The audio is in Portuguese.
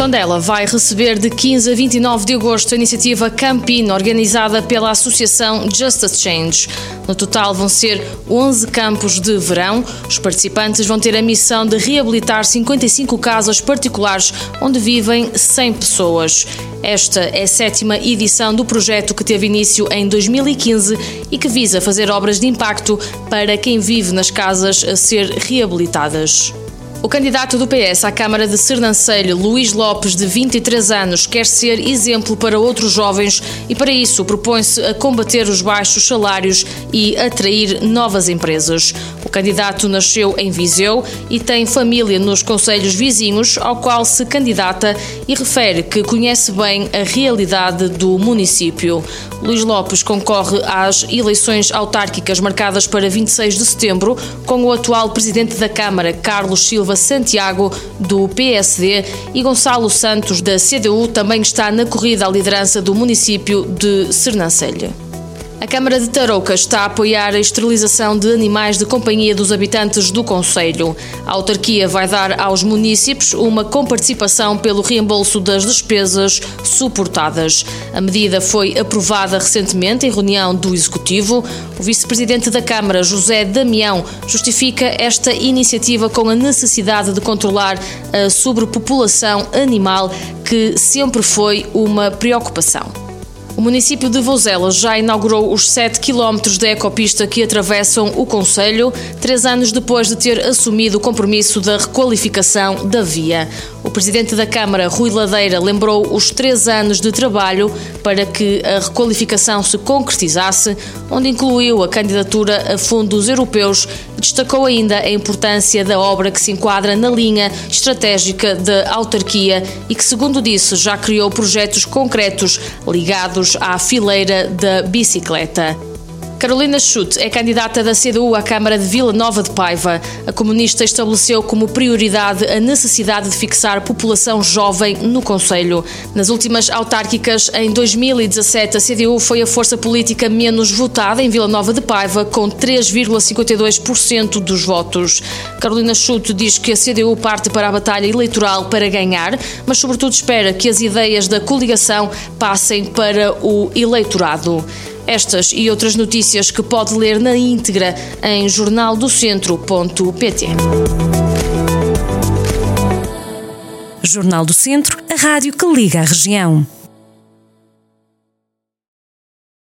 Tondela vai receber de 15 a 29 de agosto a iniciativa Campino, organizada pela Associação Justice Change. No total vão ser 11 campos de verão. Os participantes vão ter a missão de reabilitar 55 casas particulares onde vivem 100 pessoas. Esta é a sétima edição do projeto que teve início em 2015 e que visa fazer obras de impacto para quem vive nas casas a ser reabilitadas. O candidato do PS à Câmara de Sernancelho, Luís Lopes, de 23 anos, quer ser exemplo para outros jovens e, para isso, propõe-se a combater os baixos salários e atrair novas empresas. O candidato nasceu em Viseu e tem família nos conselhos vizinhos, ao qual se candidata e refere que conhece bem a realidade do município. Luís Lopes concorre às eleições autárquicas marcadas para 26 de setembro, com o atual presidente da Câmara, Carlos Silva Santiago, do PSD, e Gonçalo Santos, da CDU, também está na corrida à liderança do município de Sernancelha. A Câmara de Tarouca está a apoiar a esterilização de animais de companhia dos habitantes do Conselho. A autarquia vai dar aos municípios uma comparticipação pelo reembolso das despesas suportadas. A medida foi aprovada recentemente em reunião do Executivo. O vice-presidente da Câmara, José Damião, justifica esta iniciativa com a necessidade de controlar a sobrepopulação animal, que sempre foi uma preocupação. O município de Vozelas já inaugurou os 7 quilómetros da ecopista que atravessam o Conselho, três anos depois de ter assumido o compromisso da requalificação da via. O presidente da Câmara, Rui Ladeira, lembrou os três anos de trabalho para que a requalificação se concretizasse, onde incluiu a candidatura a fundos europeus e destacou ainda a importância da obra que se enquadra na linha estratégica da autarquia e que, segundo disse, já criou projetos concretos ligados à fileira da bicicleta. Carolina Schutt é candidata da CDU à Câmara de Vila Nova de Paiva. A comunista estabeleceu como prioridade a necessidade de fixar população jovem no Conselho. Nas últimas autárquicas, em 2017, a CDU foi a força política menos votada em Vila Nova de Paiva, com 3,52% dos votos. Carolina Schutt diz que a CDU parte para a batalha eleitoral para ganhar, mas sobretudo espera que as ideias da coligação passem para o eleitorado. Estas e outras notícias que pode ler na íntegra em jornaldocentro.pt. Jornal do Centro, a rádio que liga a região.